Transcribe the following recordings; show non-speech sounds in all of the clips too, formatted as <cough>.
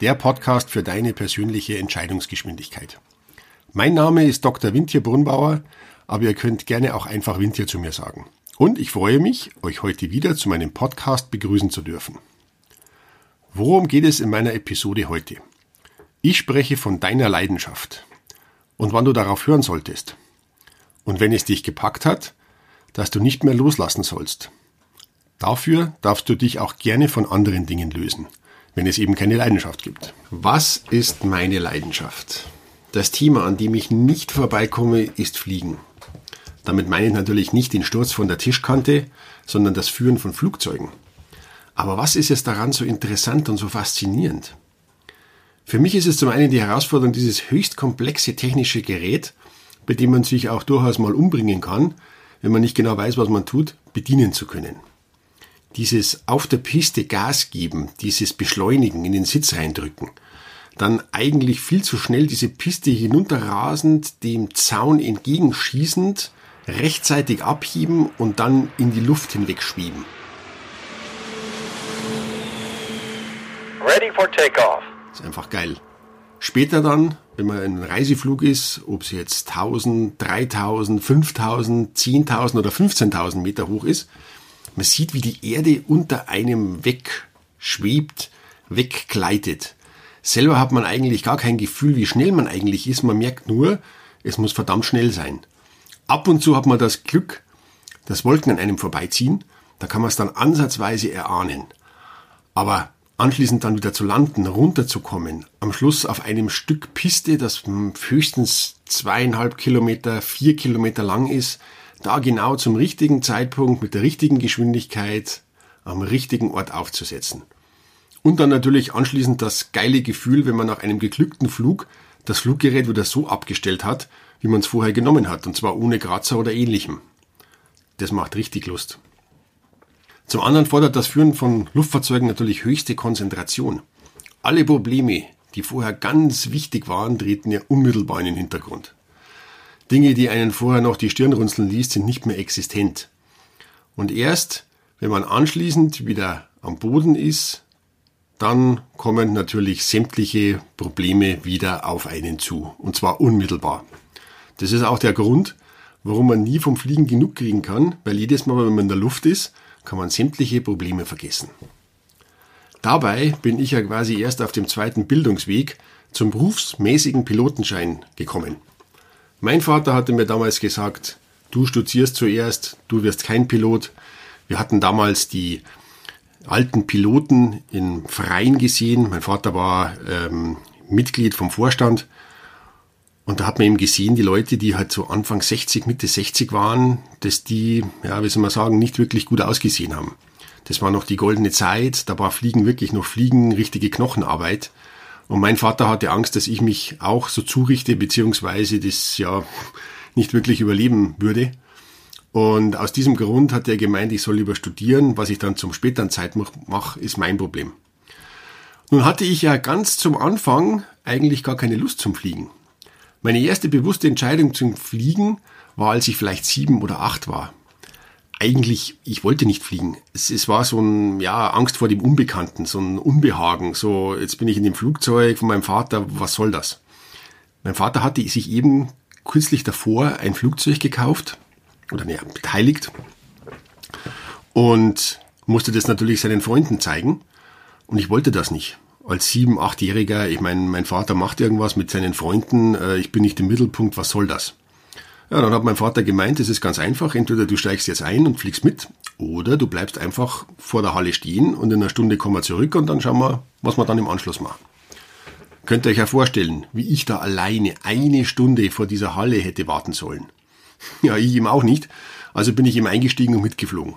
der Podcast für deine persönliche Entscheidungsgeschwindigkeit. Mein Name ist Dr. Wintje Brunnbauer, aber ihr könnt gerne auch einfach Wintje zu mir sagen. Und ich freue mich, euch heute wieder zu meinem Podcast begrüßen zu dürfen. Worum geht es in meiner Episode heute? Ich spreche von deiner Leidenschaft und wann du darauf hören solltest. Und wenn es dich gepackt hat, dass du nicht mehr loslassen sollst. Dafür darfst du dich auch gerne von anderen Dingen lösen, wenn es eben keine Leidenschaft gibt. Was ist meine Leidenschaft? Das Thema, an dem ich nicht vorbeikomme, ist Fliegen. Damit meine ich natürlich nicht den Sturz von der Tischkante, sondern das Führen von Flugzeugen. Aber was ist es daran so interessant und so faszinierend? Für mich ist es zum einen die Herausforderung, dieses höchst komplexe technische Gerät, bei dem man sich auch durchaus mal umbringen kann, wenn man nicht genau weiß, was man tut, bedienen zu können. Dieses auf der Piste Gas geben, dieses Beschleunigen, in den Sitz reindrücken, dann eigentlich viel zu schnell diese Piste hinunterrasend, dem Zaun entgegenschießend, rechtzeitig abheben und dann in die Luft hinweg schweben. Ready for takeoff. ist einfach geil. Später dann, wenn man in einem Reiseflug ist, ob es jetzt 1000, 3000, 5000, 10.000 oder 15.000 Meter hoch ist, man sieht, wie die Erde unter einem wegschwebt, weggleitet. Selber hat man eigentlich gar kein Gefühl, wie schnell man eigentlich ist. Man merkt nur, es muss verdammt schnell sein. Ab und zu hat man das Glück, dass Wolken an einem vorbeiziehen. Da kann man es dann ansatzweise erahnen. Aber anschließend dann wieder zu landen, runterzukommen, am Schluss auf einem Stück Piste, das höchstens zweieinhalb Kilometer, vier Kilometer lang ist, da genau zum richtigen Zeitpunkt mit der richtigen Geschwindigkeit am richtigen Ort aufzusetzen. Und dann natürlich anschließend das geile Gefühl, wenn man nach einem geglückten Flug das Fluggerät wieder so abgestellt hat, wie man es vorher genommen hat, und zwar ohne Kratzer oder ähnlichem. Das macht richtig Lust. Zum anderen fordert das Führen von Luftfahrzeugen natürlich höchste Konzentration. Alle Probleme, die vorher ganz wichtig waren, treten ja unmittelbar in den Hintergrund. Dinge, die einen vorher noch die Stirn runzeln ließ, sind nicht mehr existent. Und erst, wenn man anschließend wieder am Boden ist, dann kommen natürlich sämtliche Probleme wieder auf einen zu. Und zwar unmittelbar. Das ist auch der Grund, warum man nie vom Fliegen genug kriegen kann, weil jedes Mal, wenn man in der Luft ist, kann man sämtliche Probleme vergessen. Dabei bin ich ja quasi erst auf dem zweiten Bildungsweg zum berufsmäßigen Pilotenschein gekommen. Mein Vater hatte mir damals gesagt, du studierst zuerst, du wirst kein Pilot. Wir hatten damals die alten Piloten im Freien gesehen. Mein Vater war ähm, Mitglied vom Vorstand. Und da hat man eben gesehen, die Leute, die halt so Anfang 60, Mitte 60 waren, dass die, ja, wie soll man sagen, nicht wirklich gut ausgesehen haben. Das war noch die goldene Zeit, da war Fliegen wirklich noch Fliegen, richtige Knochenarbeit. Und mein Vater hatte Angst, dass ich mich auch so zurichte, beziehungsweise das ja nicht wirklich überleben würde. Und aus diesem Grund hat er gemeint, ich soll lieber studieren. Was ich dann zum späteren Zeitpunkt mache, ist mein Problem. Nun hatte ich ja ganz zum Anfang eigentlich gar keine Lust zum Fliegen. Meine erste bewusste Entscheidung zum Fliegen war, als ich vielleicht sieben oder acht war. Eigentlich, ich wollte nicht fliegen. Es, es war so ein, ja, Angst vor dem Unbekannten, so ein Unbehagen. So, jetzt bin ich in dem Flugzeug von meinem Vater, was soll das? Mein Vater hatte sich eben kürzlich davor ein Flugzeug gekauft, oder näher beteiligt, und musste das natürlich seinen Freunden zeigen. Und ich wollte das nicht als sieben, achtjähriger, ich meine, mein Vater macht irgendwas mit seinen Freunden, äh, ich bin nicht im Mittelpunkt, was soll das? Ja, dann hat mein Vater gemeint, es ist ganz einfach, entweder du steigst jetzt ein und fliegst mit, oder du bleibst einfach vor der Halle stehen und in einer Stunde kommen wir zurück und dann schauen wir, was wir dann im Anschluss machen. Könnt ihr euch ja vorstellen, wie ich da alleine eine Stunde vor dieser Halle hätte warten sollen. <laughs> Ja, ich ihm auch nicht, also bin ich ihm eingestiegen und mitgeflogen.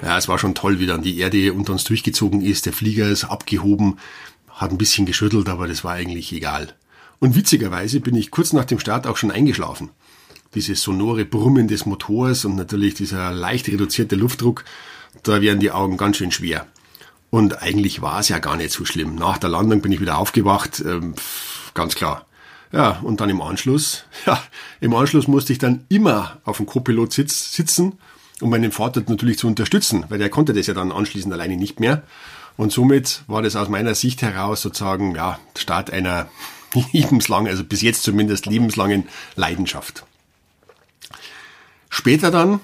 Ja, es war schon toll, wie dann die Erde unter uns durchgezogen ist. Der Flieger ist abgehoben, hat ein bisschen geschüttelt, aber das war eigentlich egal. Und witzigerweise bin ich kurz nach dem Start auch schon eingeschlafen. Dieses sonore Brummen des Motors und natürlich dieser leicht reduzierte Luftdruck, da werden die Augen ganz schön schwer. Und eigentlich war es ja gar nicht so schlimm. Nach der Landung bin ich wieder aufgewacht, ähm, ganz klar. Ja, und dann im Anschluss, <laughs> ja, im Anschluss musste ich dann immer auf dem Co-Pilot sitz, sitzen, um meinen Vater natürlich zu unterstützen, weil der konnte das ja dann anschließend alleine nicht mehr. Und somit war das aus meiner Sicht heraus sozusagen, ja, Start einer <laughs> lebenslangen, also bis jetzt zumindest lebenslangen Leidenschaft. Später dann,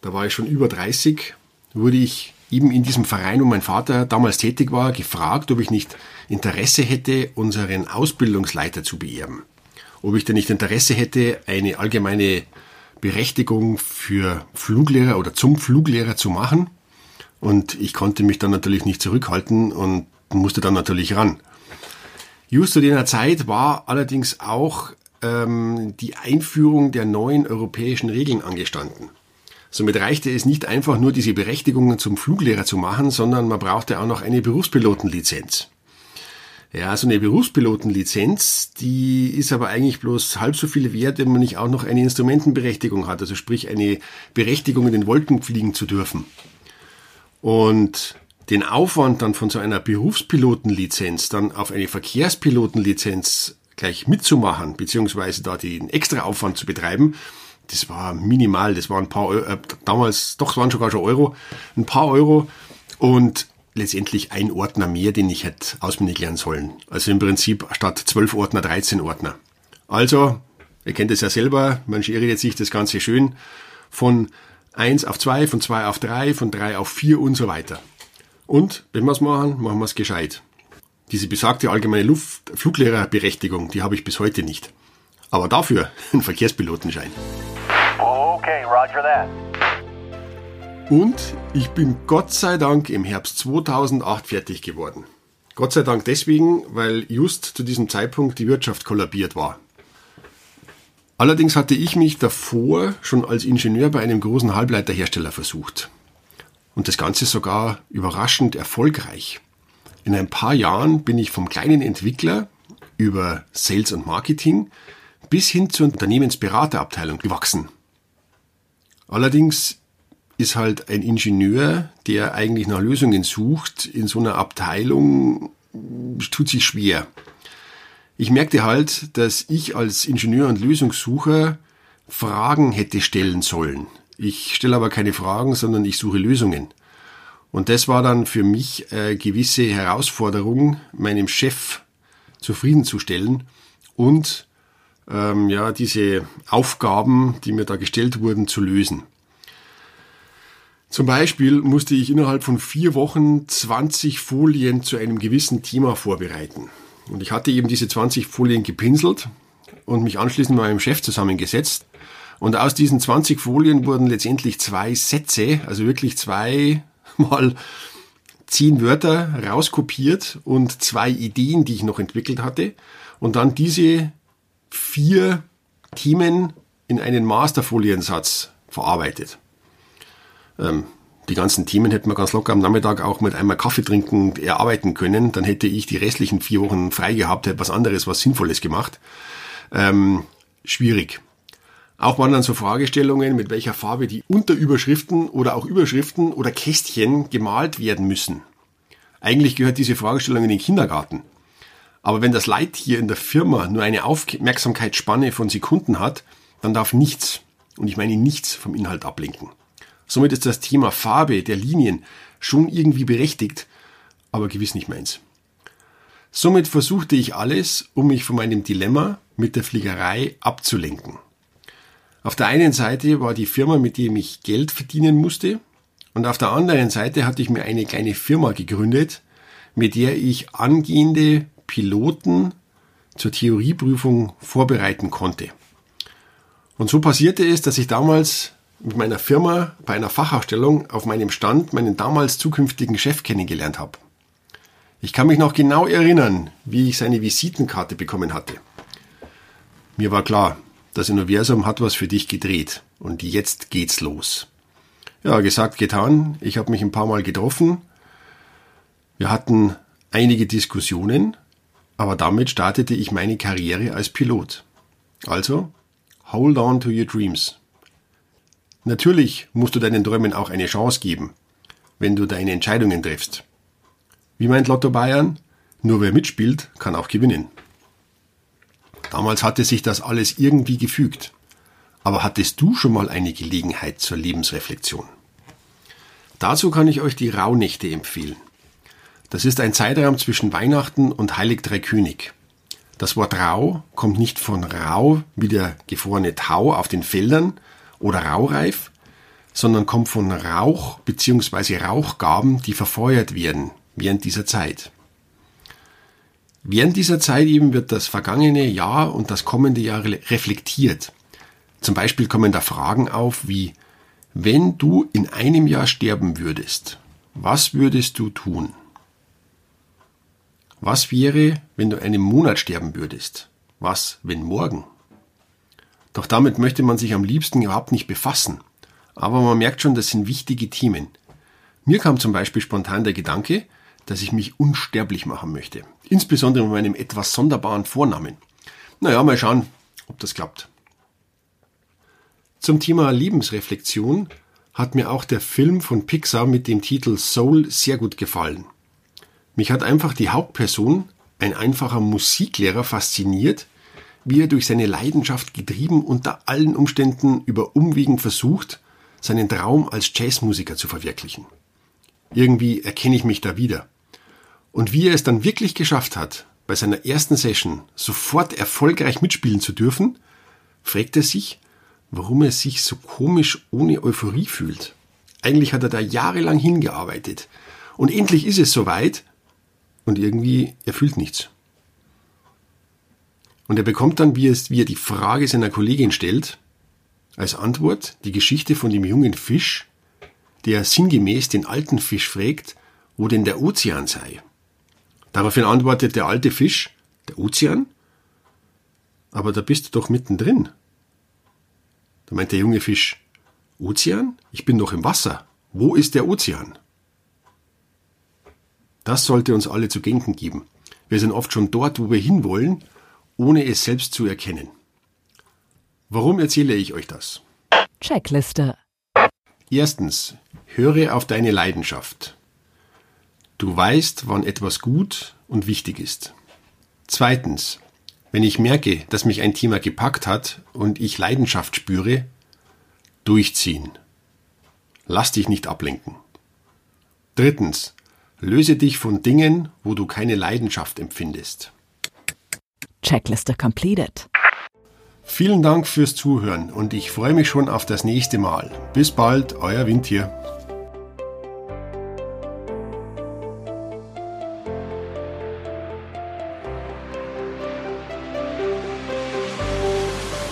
da war ich schon über 30, wurde ich eben in diesem Verein, wo mein Vater damals tätig war, gefragt, ob ich nicht Interesse hätte, unseren Ausbildungsleiter zu beerben. Ob ich denn nicht Interesse hätte, eine allgemeine Berechtigung für Fluglehrer oder zum Fluglehrer zu machen. Und ich konnte mich dann natürlich nicht zurückhalten und musste dann natürlich ran. Just zu jener Zeit war allerdings auch ähm, die Einführung der neuen europäischen Regeln angestanden. Somit reichte es nicht einfach nur, diese Berechtigungen zum Fluglehrer zu machen, sondern man brauchte auch noch eine Berufspilotenlizenz. Ja, so eine Berufspilotenlizenz, die ist aber eigentlich bloß halb so viel wert, wenn man nicht auch noch eine Instrumentenberechtigung hat, also sprich eine Berechtigung in den Wolken fliegen zu dürfen. Und den Aufwand dann von so einer Berufspilotenlizenz dann auf eine Verkehrspilotenlizenz gleich mitzumachen, beziehungsweise da den extra Aufwand zu betreiben, das war minimal, das waren ein paar Euro, äh, damals, doch, es waren sogar schon Euro, ein paar Euro und letztendlich ein Ordner mehr, den ich hätte auswendig lernen sollen. Also im Prinzip statt zwölf Ordner 13 Ordner. Also, ihr kennt es ja selber, man schert sich das Ganze schön von eins auf zwei, von zwei auf drei, von drei auf vier und so weiter. Und wenn wir es machen, machen wir es gescheit. Diese besagte allgemeine Luft Fluglehrerberechtigung, die habe ich bis heute nicht. Aber dafür <laughs> einen Verkehrspilotenschein. Okay, roger that. Und ich bin Gott sei Dank im Herbst 2008 fertig geworden. Gott sei Dank deswegen, weil just zu diesem Zeitpunkt die Wirtschaft kollabiert war. Allerdings hatte ich mich davor schon als Ingenieur bei einem großen Halbleiterhersteller versucht. Und das Ganze sogar überraschend erfolgreich. In ein paar Jahren bin ich vom kleinen Entwickler über Sales und Marketing bis hin zur Unternehmensberaterabteilung gewachsen. Allerdings ist halt ein Ingenieur, der eigentlich nach Lösungen sucht, in so einer Abteilung tut sich schwer. Ich merkte halt, dass ich als Ingenieur und Lösungssucher Fragen hätte stellen sollen. Ich stelle aber keine Fragen, sondern ich suche Lösungen. Und das war dann für mich eine gewisse Herausforderung, meinem Chef zufriedenzustellen und ähm, ja diese Aufgaben, die mir da gestellt wurden, zu lösen. Zum Beispiel musste ich innerhalb von vier Wochen 20 Folien zu einem gewissen Thema vorbereiten. Und ich hatte eben diese 20 Folien gepinselt und mich anschließend mit meinem Chef zusammengesetzt. Und aus diesen 20 Folien wurden letztendlich zwei Sätze, also wirklich zwei mal zehn Wörter rauskopiert und zwei Ideen, die ich noch entwickelt hatte. Und dann diese vier Themen in einen Masterfoliensatz verarbeitet. Ähm, die ganzen Themen hätten wir ganz locker am Nachmittag auch mit einmal Kaffee trinken erarbeiten können. Dann hätte ich die restlichen vier Wochen frei gehabt, hätte was anderes, was Sinnvolles gemacht. Ähm, schwierig. Auch waren dann so Fragestellungen, mit welcher Farbe die Unterüberschriften oder auch Überschriften oder Kästchen gemalt werden müssen. Eigentlich gehört diese Fragestellung in den Kindergarten. Aber wenn das Leittier in der Firma nur eine Aufmerksamkeitsspanne von Sekunden hat, dann darf nichts, und ich meine nichts, vom Inhalt ablenken. Somit ist das Thema Farbe der Linien schon irgendwie berechtigt, aber gewiss nicht meins. Somit versuchte ich alles, um mich von meinem Dilemma mit der Fliegerei abzulenken. Auf der einen Seite war die Firma, mit der ich Geld verdienen musste, und auf der anderen Seite hatte ich mir eine kleine Firma gegründet, mit der ich angehende Piloten zur Theorieprüfung vorbereiten konnte. Und so passierte es, dass ich damals mit meiner Firma bei einer Fachausstellung auf meinem Stand meinen damals zukünftigen Chef kennengelernt habe. Ich kann mich noch genau erinnern, wie ich seine Visitenkarte bekommen hatte. Mir war klar, das Universum hat was für dich gedreht und jetzt geht's los. Ja, gesagt, getan. Ich habe mich ein paar Mal getroffen. Wir hatten einige Diskussionen aber damit startete ich meine Karriere als Pilot. Also, hold on to your dreams. Natürlich musst du deinen Träumen auch eine Chance geben, wenn du deine Entscheidungen triffst. Wie meint Lotto Bayern? Nur wer mitspielt, kann auch gewinnen. Damals hatte sich das alles irgendwie gefügt. Aber hattest du schon mal eine Gelegenheit zur Lebensreflexion? Dazu kann ich euch die Rauhnächte empfehlen. Das ist ein Zeitraum zwischen Weihnachten und Heilig Drei König. Das Wort Rau kommt nicht von Rau wie der gefrorene Tau auf den Feldern oder Raureif, sondern kommt von Rauch bzw. Rauchgaben, die verfeuert werden während dieser Zeit. Während dieser Zeit eben wird das vergangene Jahr und das kommende Jahr reflektiert. Zum Beispiel kommen da Fragen auf wie, wenn du in einem Jahr sterben würdest, was würdest du tun? Was wäre, wenn du einen Monat sterben würdest? Was, wenn morgen? Doch damit möchte man sich am liebsten überhaupt nicht befassen. Aber man merkt schon, das sind wichtige Themen. Mir kam zum Beispiel spontan der Gedanke, dass ich mich unsterblich machen möchte. Insbesondere mit meinem etwas sonderbaren Vornamen. Naja, mal schauen, ob das klappt. Zum Thema Lebensreflexion hat mir auch der Film von Pixar mit dem Titel Soul sehr gut gefallen. Mich hat einfach die Hauptperson, ein einfacher Musiklehrer, fasziniert, wie er durch seine Leidenschaft getrieben unter allen Umständen über Umwegen versucht, seinen Traum als Jazzmusiker zu verwirklichen. Irgendwie erkenne ich mich da wieder. Und wie er es dann wirklich geschafft hat, bei seiner ersten Session sofort erfolgreich mitspielen zu dürfen, fragt er sich, warum er sich so komisch ohne Euphorie fühlt. Eigentlich hat er da jahrelang hingearbeitet. Und endlich ist es soweit und irgendwie, er fühlt nichts. Und er bekommt dann, wie, wie er die Frage seiner Kollegin stellt, als Antwort die Geschichte von dem jungen Fisch, der sinngemäß den alten Fisch fragt, wo denn der Ozean sei. Daraufhin antwortet der alte Fisch, der Ozean? Aber da bist du doch mittendrin. Da meint der junge Fisch, Ozean? Ich bin doch im Wasser. Wo ist der Ozean? Das sollte uns alle zu denken geben. Wir sind oft schon dort, wo wir hinwollen, ohne es selbst zu erkennen. Warum erzähle ich euch das? Checkliste. Erstens, höre auf deine Leidenschaft. Du weißt, wann etwas gut und wichtig ist. Zweitens, wenn ich merke, dass mich ein Thema gepackt hat und ich Leidenschaft spüre, durchziehen. Lass dich nicht ablenken. Drittens, Löse dich von Dingen, wo du keine Leidenschaft empfindest. Checkliste completed. Vielen Dank fürs Zuhören und ich freue mich schon auf das nächste Mal. Bis bald, euer Windtier.